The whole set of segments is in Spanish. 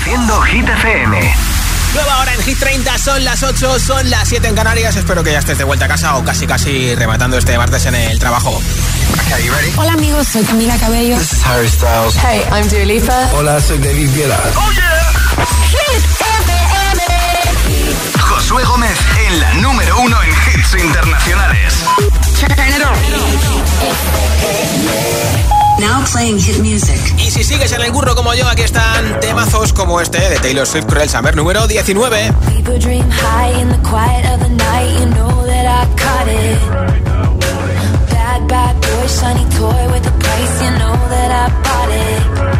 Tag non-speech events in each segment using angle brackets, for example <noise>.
Reproduciendo Hit FM. Nueva hora en Hit 30, son las 8, son las 7 en Canarias. Espero que ya estés de vuelta a casa o casi casi rematando este martes en el trabajo. Hola amigos, soy Camila Cabello. This is Harry Styles. Hey, I'm Dua Lipa. Hola, soy David Guetta. ¡Oh, yeah! Hit FM. Josué Gómez en la número uno en hits internacionales. Now playing hit music. Y si sigues en el curro como yo, aquí están temazos como este de Taylor Swift Cruel Summer número 19. People dream high in the quiet of the night, you know that I caught it. Bad, bad boy, shiny toy with a price, you know that I bought it.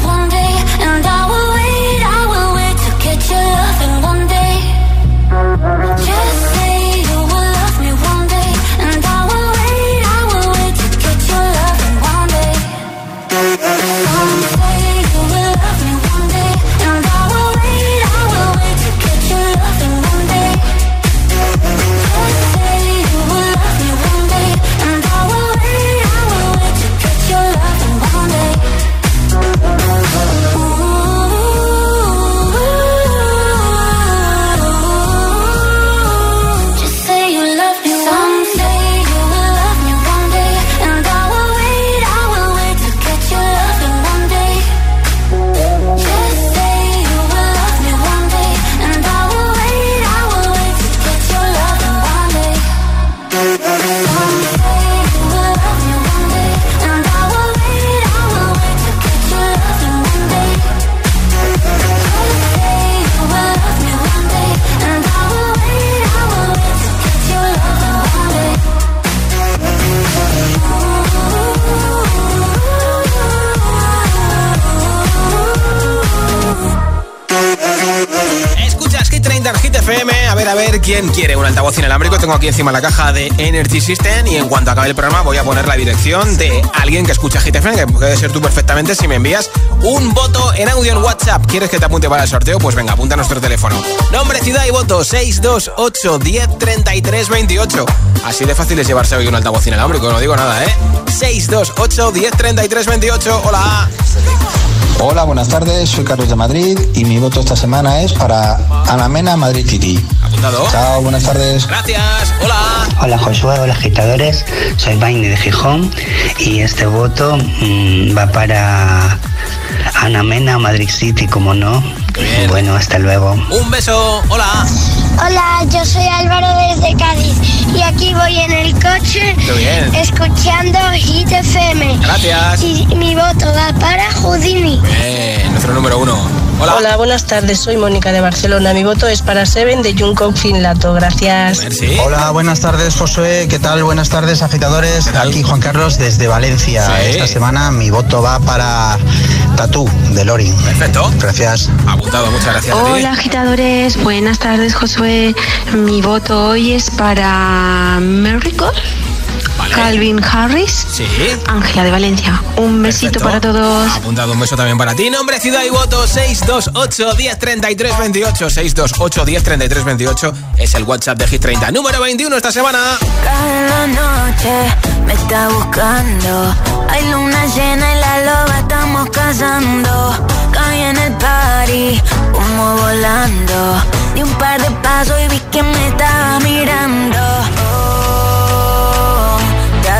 30 en Hit FM. A ver, a ver, ¿quién quiere un altavoz inalámbrico? Tengo aquí encima la caja de Energy System y en cuanto acabe el programa voy a poner la dirección de alguien que escucha Hit FM, que puede ser tú perfectamente si me envías un voto en audio en WhatsApp. ¿Quieres que te apunte para el sorteo? Pues venga, apunta a nuestro teléfono. Nombre, ciudad y voto 628 10 33 28. Así de fácil es llevarse hoy un altavoz inalámbrico, no digo nada, ¿eh? 628 10 33 28. Hola. Hola, buenas tardes, soy Carlos de Madrid y mi voto esta semana es para Anamena Madrid City. Apuntado. Chao, buenas tardes. Gracias. Hola. Hola Josué, hola agitadores, soy Vaine de Gijón y este voto mm, va para Ana Mena, Madrid City, como no. Bien. Bueno, hasta luego. Un beso. Hola. Hola, yo soy Álvaro desde Cádiz y aquí voy en el coche bien. escuchando Hit FM. Gracias. Y mi voto va para Houdini. Bien, nuestro número uno. Hola. Hola, buenas tardes. Soy Mónica de Barcelona. Mi voto es para Seven de Jungkook Finlato. Gracias. Merci. Hola, buenas tardes, Josué. ¿Qué tal? Buenas tardes, agitadores. ¿Qué tal? Aquí Juan Carlos desde Valencia. Sí. Esta semana mi voto va para Tatú de Lorin. Perfecto. Gracias. Apuntado, muchas gracias. a ti. Hola agitadores, buenas tardes Josué. Mi voto hoy es para Miracle, Vale. Calvin Harris, Sí. Ángela de Valencia. Un besito Perfecto. para todos. Apuntado un beso también para ti. Nombre, ciudad y voto 628 10 33 28. 628 10 33 28 es el WhatsApp de Hit 30. Número 21 esta semana. Cada noche me está buscando. Hay luna llena y la loba estamos cazando. Caí en el party, como volando. Di un par de pasos y vi que me estaba mirando. Oh,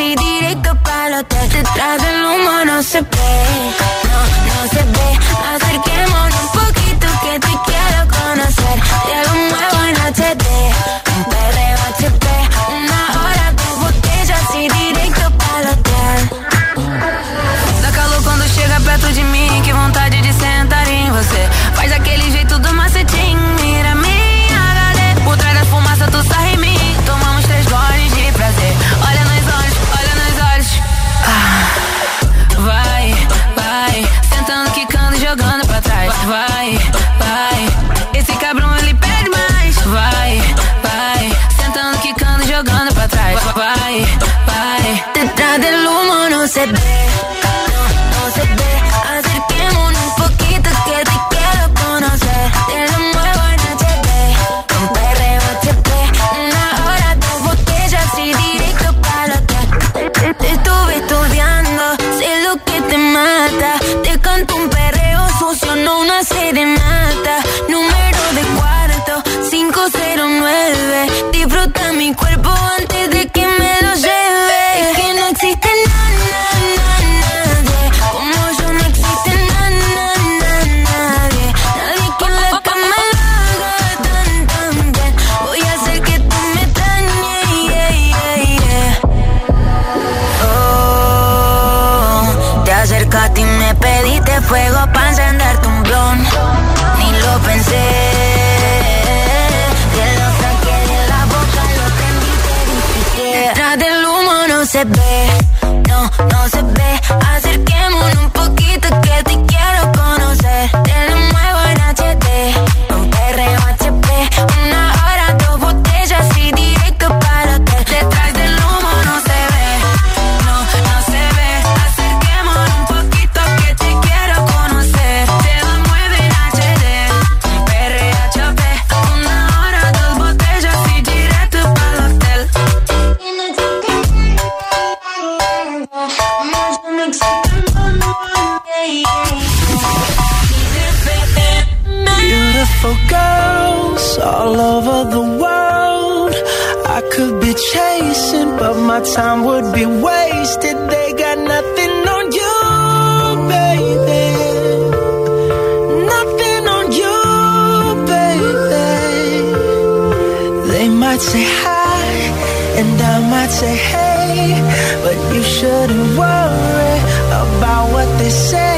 y directo para. Detrás del humo no se ve. No, no se ve. Acerquémonos vai, vai. Esse cabrão ele pede mais, vai, vai. Sentando, quicando, jogando pra trás, vai, vai. Detrás del é humano se vê. Y me pediste fuego para encenderte un blon. Ni lo pensé. Te lo saqué de la boca, lo prendí, te dije que detrás del humo no se ve, no, no se ve. Acerquémonos un be wasted. They got nothing on you, baby. Nothing on you, baby. They might say hi, and I might say hey, but you shouldn't worry about what they say,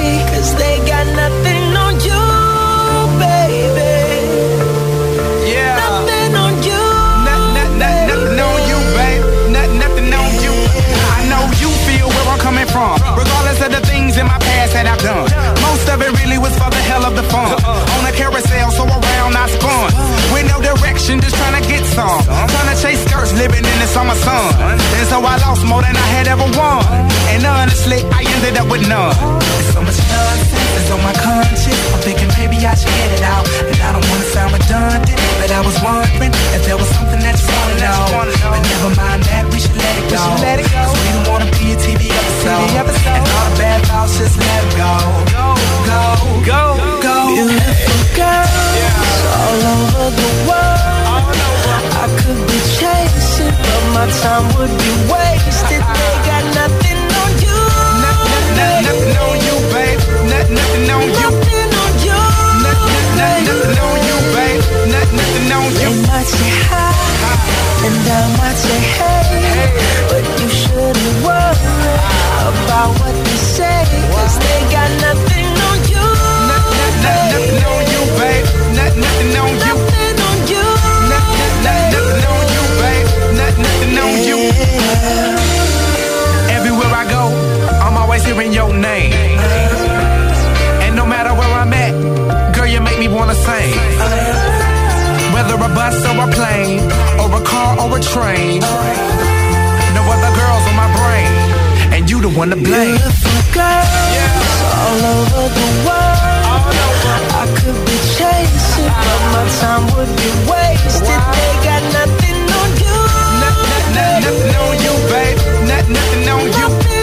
past that I've done. Most of it really was for the hell of the fun. Uh-uh. On a carousel, so around I spun. With no direction, just trying to get some. Trying to chase skirts, living in the summer sun. And so I lost more than I had ever won. And honestly, I ended up with none. There's so much nonsense is on my conscience. I'm thinking maybe I should get it out. And I don't your name. And no matter where I'm at, girl, you make me wanna sing. Whether a bus or a plane, or a car or a train. No other girls on my brain, and you the one to blame. Beautiful girls all over the world. I could be chasing, but my time would be wasted. They got nothing on you. Nothing, nothing on you, babe. Nothing, nothing. Nothing on you.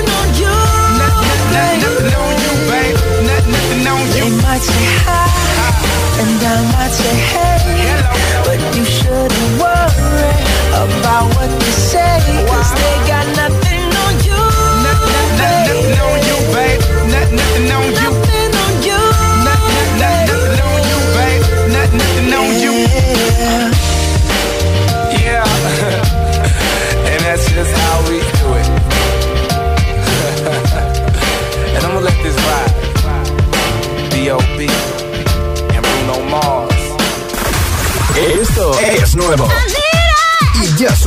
Nothing, nothing on you, babe. Nothing, nothing on you. They might say hi, and I might say hey, but you shouldn't worry about what they say, cause they got nothing on you. Nothing, nothing on you, babe. Nothing, nothing on you. Nothing on you. Nothing, nothing on you, babe. Nothing, nothing on you. Yeah. Yeah. <laughs> and that's just how we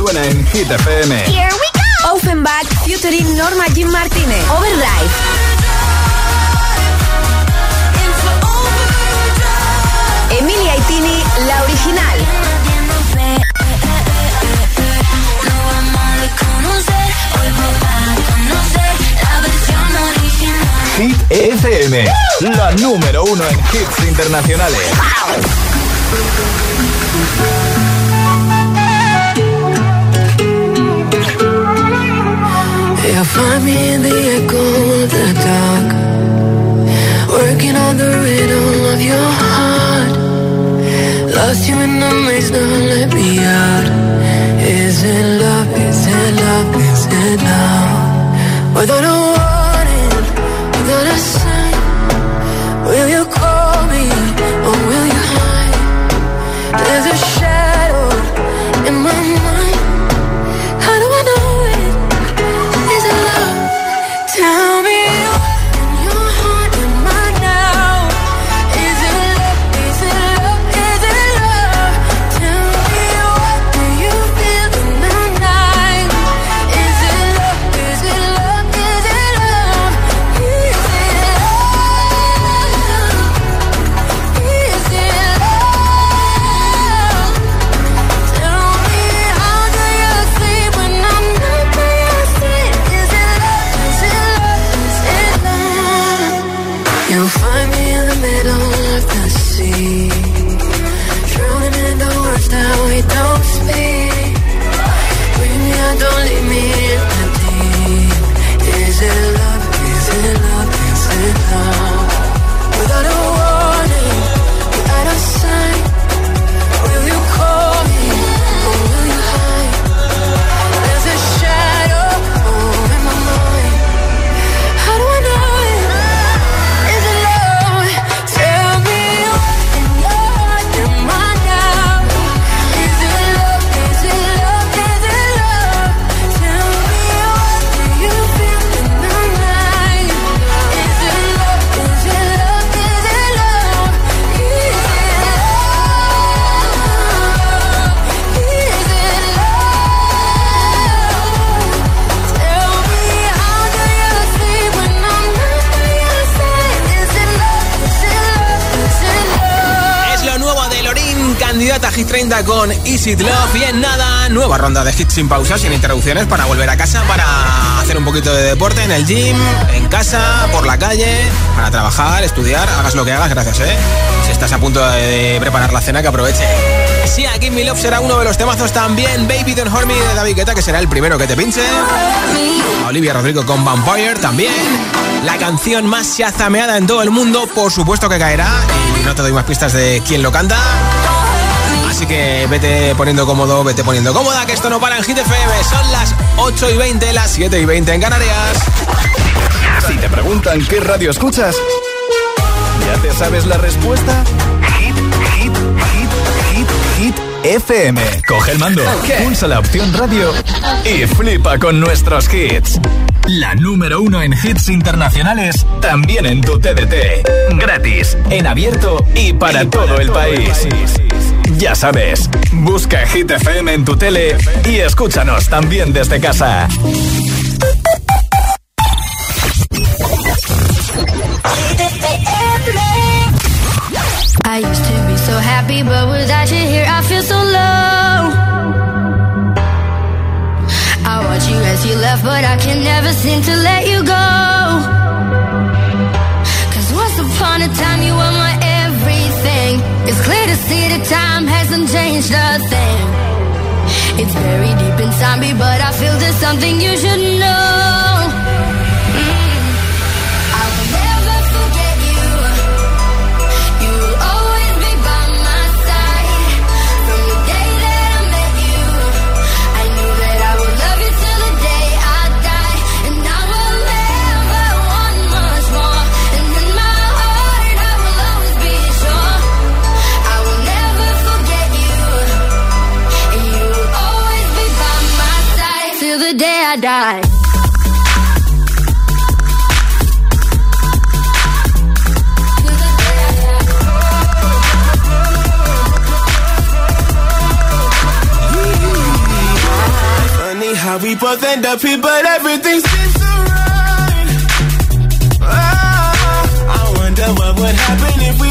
suena en Hit FM. Here we go. Offenbach featuring Norma Jean Martínez. Overdrive. Emilia Itini, la original. Versión FM, la número uno en hits internacionales. You'll find me in the echo of the dark, working on the rhythm of your heart. Lost you in the maze, now let me out. Is it love? Is it love? Is it love? Without a warning, without a sign, will you call me or will you hide? There's a a Hit 30 con It Love. Y en nada, nueva ronda de hits sin pausas, sin interrupciones, para volver a casa, para hacer un poquito de deporte en el gym, en casa, por la calle, para trabajar, estudiar, hagas lo que hagas, gracias, ¿eh? Si estás a punto de preparar la cena, que aproveche. Sí, aquí Me Love será uno de los temazos también. Baby Don't Hurt Me de David Guetta, que será el primero que te pinche. Olivia Rodrigo con Vampire también. La canción más chazameada en todo el mundo, por supuesto que caerá. Y no te doy más pistas de quién lo canta. Que vete poniendo cómodo, vete poniendo cómoda, que esto no para en Hit FM. Son las 8 y 20, las 7 y 20 en Canarias. Si te preguntan qué radio escuchas, ¿ya te sabes la respuesta? Hit, hit, hit, hit, hit FM. Coge el mando, pulsa la opción radio y flipa con nuestros hits. La número uno en hits internacionales, también en tu TDT. Gratis, en abierto y para todo el país. Ya sabes, busca Hit FM en tu tele y escúchanos también desde casa. I used to be so happy, but without you here, I feel so low. I watch you as you left, but I can never seem to let hasn't changed a thing. It's buried deep inside me, but I feel there's something you should know. I die. Funny how we both end up here, but everything seems so right. Oh, ah, I wonder what would happen if we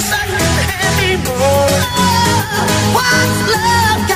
second anymore. What's love?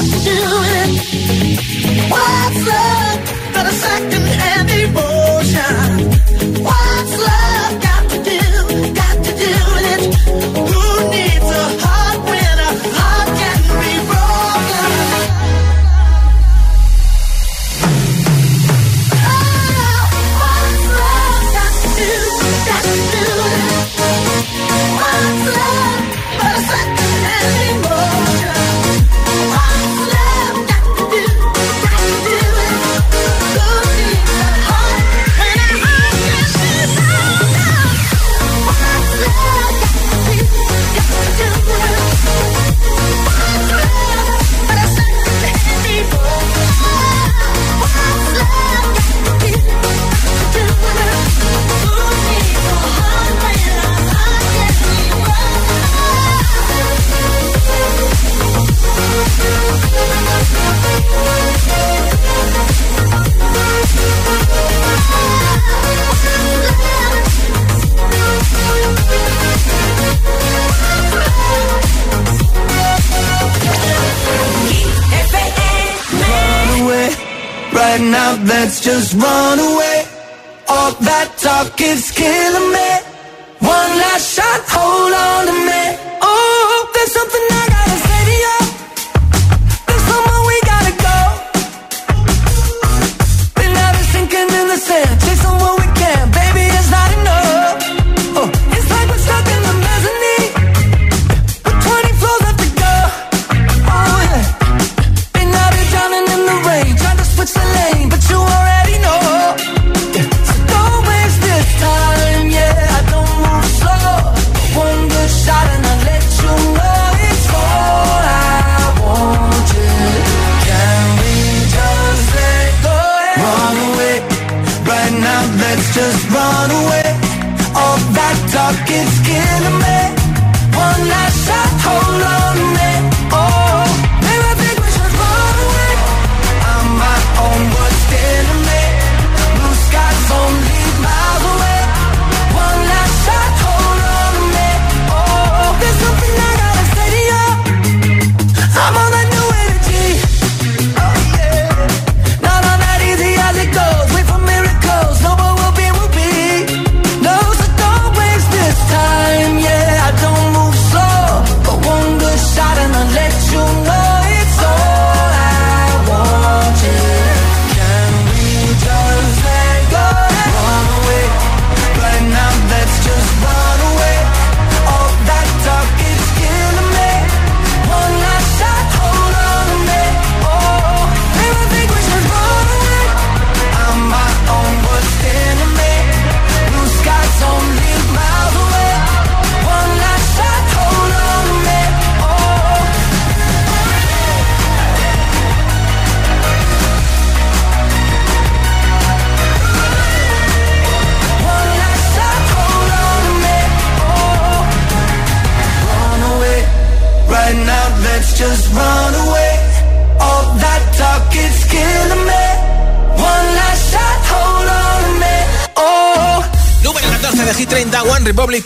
What's love but a second-hand emotion?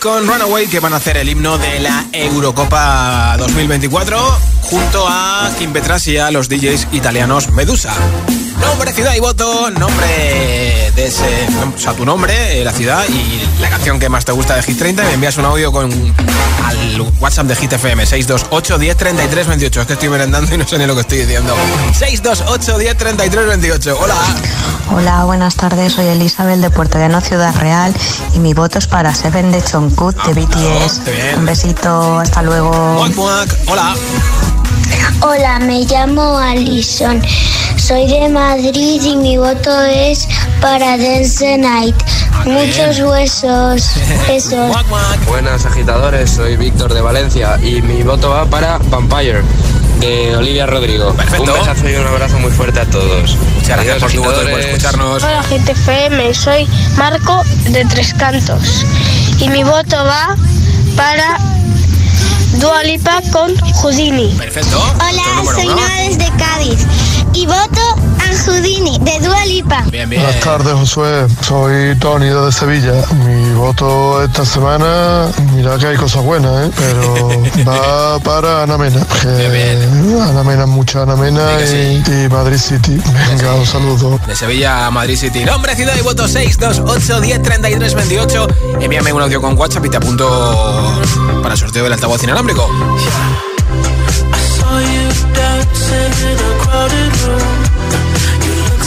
con Runaway que van a hacer el himno de la Eurocopa 2024 junto a Kim Petras y a los DJs italianos Medusa. Nombre, ciudad y voto, nombre de ese, o tu nombre, eh, la ciudad y la canción que más te gusta de Hit 30. Me envías un audio con al WhatsApp de Hit FM 628 10 33 28. Es que estoy merendando y no sé ni lo que estoy diciendo. 628 10 33 28. Hola. Hola, buenas tardes. Soy Elizabeth de Puerto Llano, Ciudad Real y mi voto es para Seven de Chonqui. Good de Un besito, hasta luego. Hola. Hola, me llamo Alison. Soy de Madrid y mi voto es para Dance Night. Muchos huesos. <laughs> Besos. Buenas agitadores, soy Víctor de Valencia y mi voto va para Vampire de Olivia Rodrigo. Perfecto. Un besazo y un abrazo muy fuerte a todos. Muchas gracias por tu voto y por escucharnos. Hola gente GTFM, soy Marco de Tres Cantos y mi voto va para Dualipa con Houdini. Perfecto. Hola, soy ¿no? Nora desde Cádiz y voto al Houdini de Dualipa. Bien, bien. Buenas tardes, Josué. Soy Tony de Sevilla. Mi voto esta semana, mira que hay cosas buenas, ¿eh? pero <laughs> va para Ana Mena. Bien, bien. Ana Mena, mucha Ana Mena y, Madrid City. Venga, un saludo. De Sevilla a Madrid City. Nombre, ciudad y voto 628 10 33 28. Envíame un audio con WhatsApp y te apunto para sorteo del altavoz inalámbrico. Yeah. I saw you.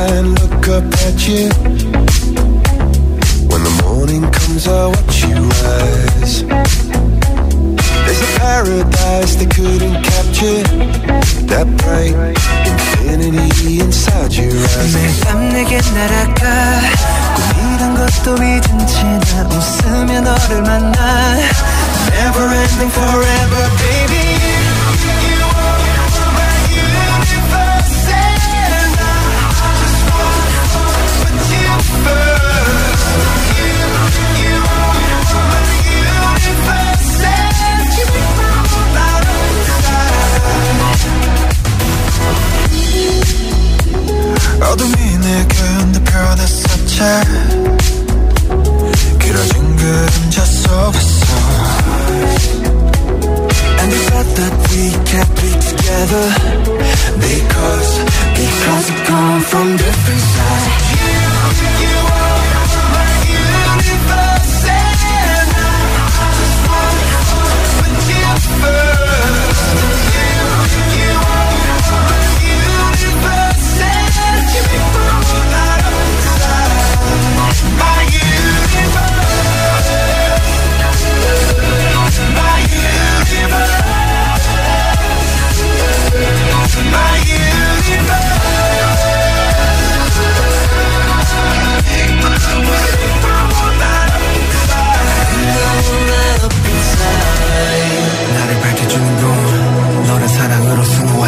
and look up at you. When the morning comes, I watch you rise. There's a paradise they couldn't capture. That bright infinity inside your eyes. 내밤 내게 날아가 꿈이란 것도 잊은 채나 웃으며 너를 만나 Never ending forever baby 펴냈었지 길어진 그림자 속에서 And we thought that we can't be together Because, because we come from different sides You, you are my universe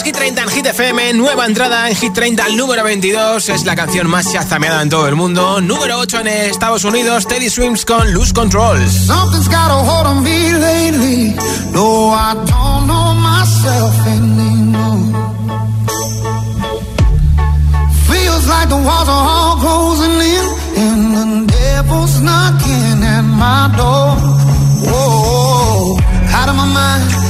es Hit 30 en Hit FM, nueva entrada en Hit 30 al número 22. Es la canción más chazameada en todo el mundo. Número 8 en Estados Unidos, Teddy Swims con Lose Control. Something's got a hold on me lately. No, I don't know myself anymore. Feels like the walls are all closing in, and the devil's knocking at my door. Whoa, out of my mind.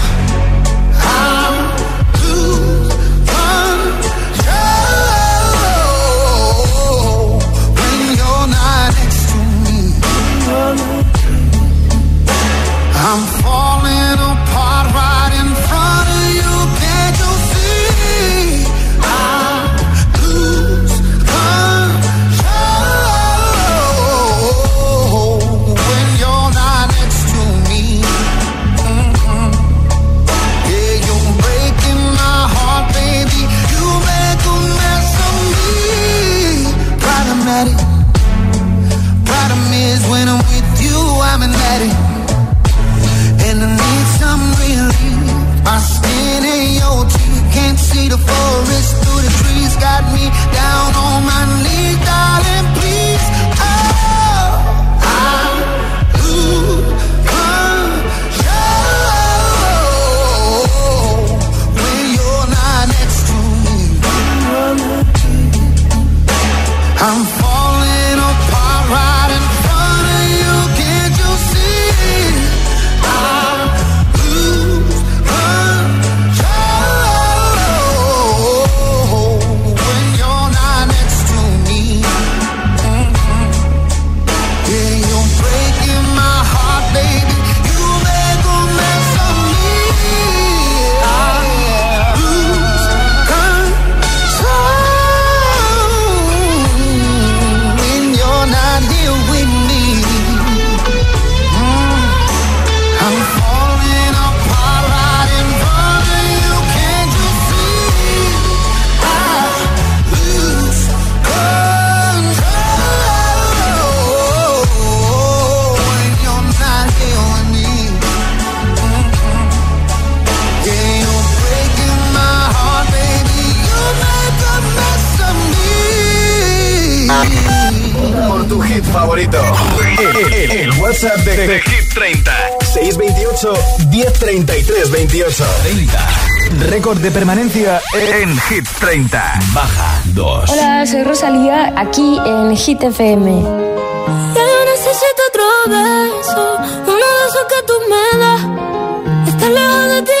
WhatsApp de, de Hit 30. 628 1033 28. 30. Récord de permanencia en Hit 30. Baja 2. Hola, soy Rosalía, aquí en Hit FM. Ya yo necesito otro beso, uno de esos que tú me das. Estar lejos de ti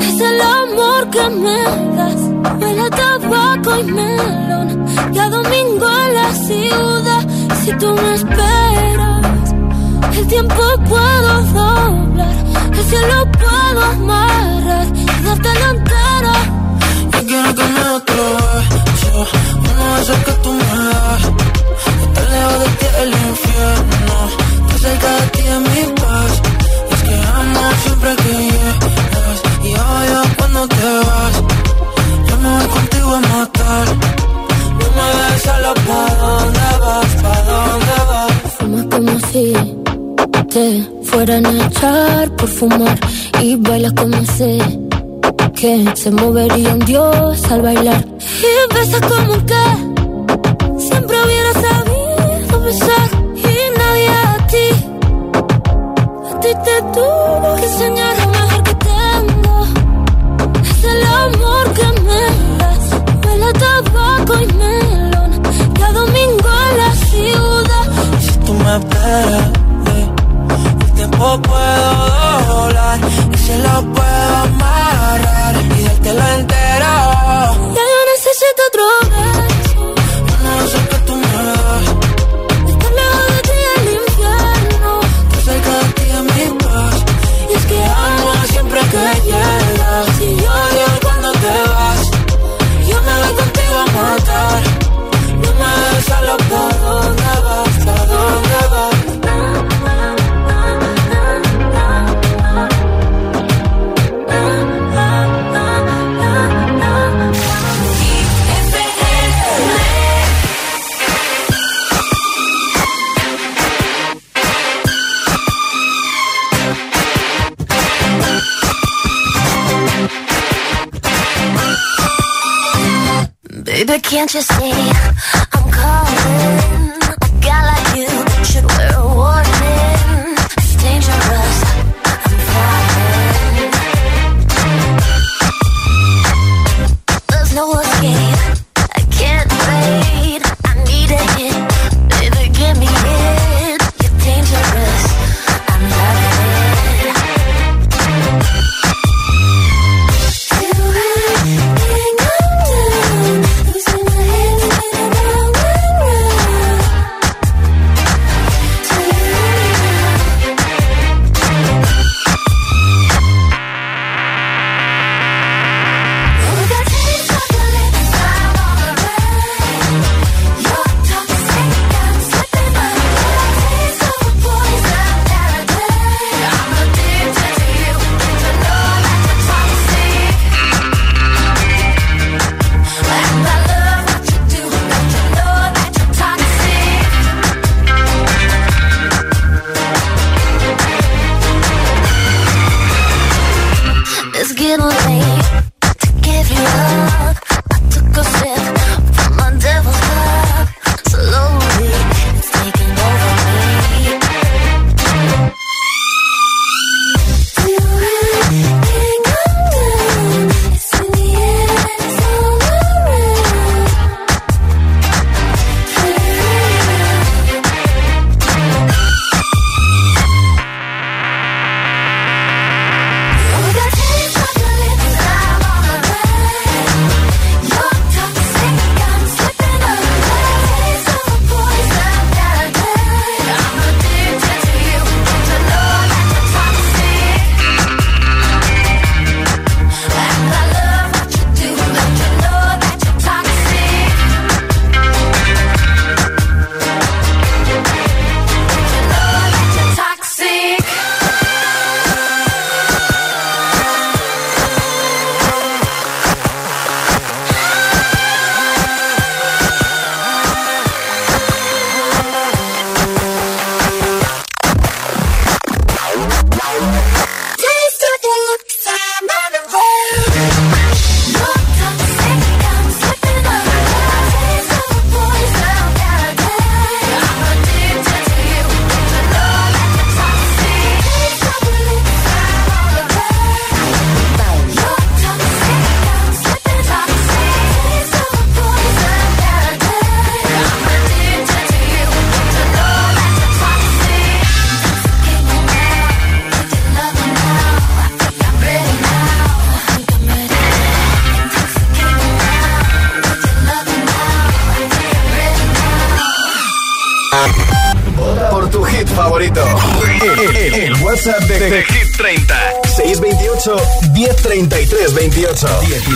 es el amor que me das. Huele tabaco y melón. Ya domingo en la ciudad. Si tú me esperas, el tiempo puedo doblar. El cielo puedo amarrar y dártelo entero. Yo quiero que me beso, uno de esos que tú me das. Estar lejos de ti el infierno, estar cerca de ti es mi paz. Fumar y bailas como sé que se movería un dios al bailar. Y besas como que siempre hubiera sabido besar. Y nadie a ti a ti te tuvo que enseñar lo mejor que tengo. Es el amor que me das huele tabaco y melón. Cada domingo en la ciudad. Si tú me esperas, tiempo puedo doblar y se lo puedo amarrar y dártelo entero. ya yo necesito otro beso Baby, can't you see I'm calling?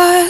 heart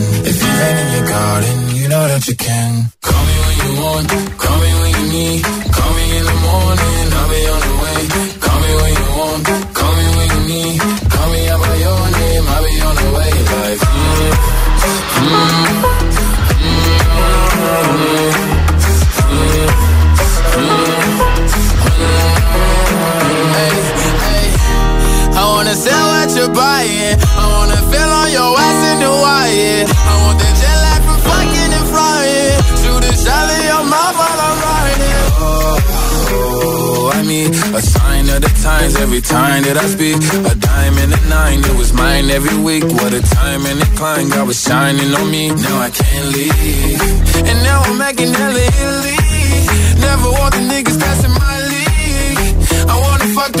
Rain in your garden, you know that you can. Call me when you want, call me when you need. Call me in the morning, I'll be on the way. Call me when you want, call me when you need. Call me out by your name, I'll be on the way. Like, mm, mm, Hey, hey, I wanna sell what you're buying. I wanna feel on your ass in Hawaii. I Mean, a sign of the times every time that I speak. A diamond and a nine, it was mine every week. What a time and a climb, God was shining on me. Now I can't leave. And now I'm making hella Italy. Never want the niggas passing my league. I wanna fuck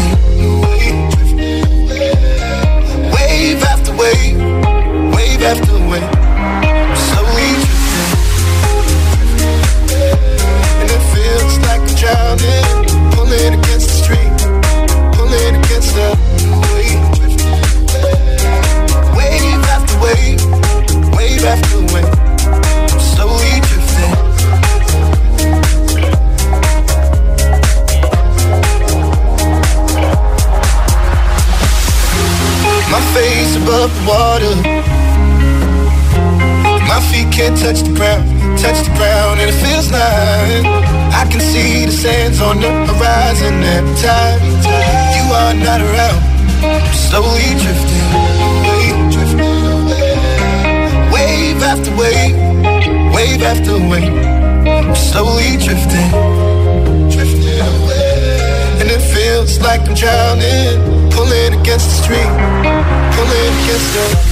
above the water. My feet can't touch the ground, touch the ground, and it feels like I can see the sands on the horizon every time you are not around. I'm slowly drifting away, drifting away. Wave after wave, wave after wave. I'm slowly drifting, drifting away. And it feels like I'm drowning, pulling against the stream, believe you still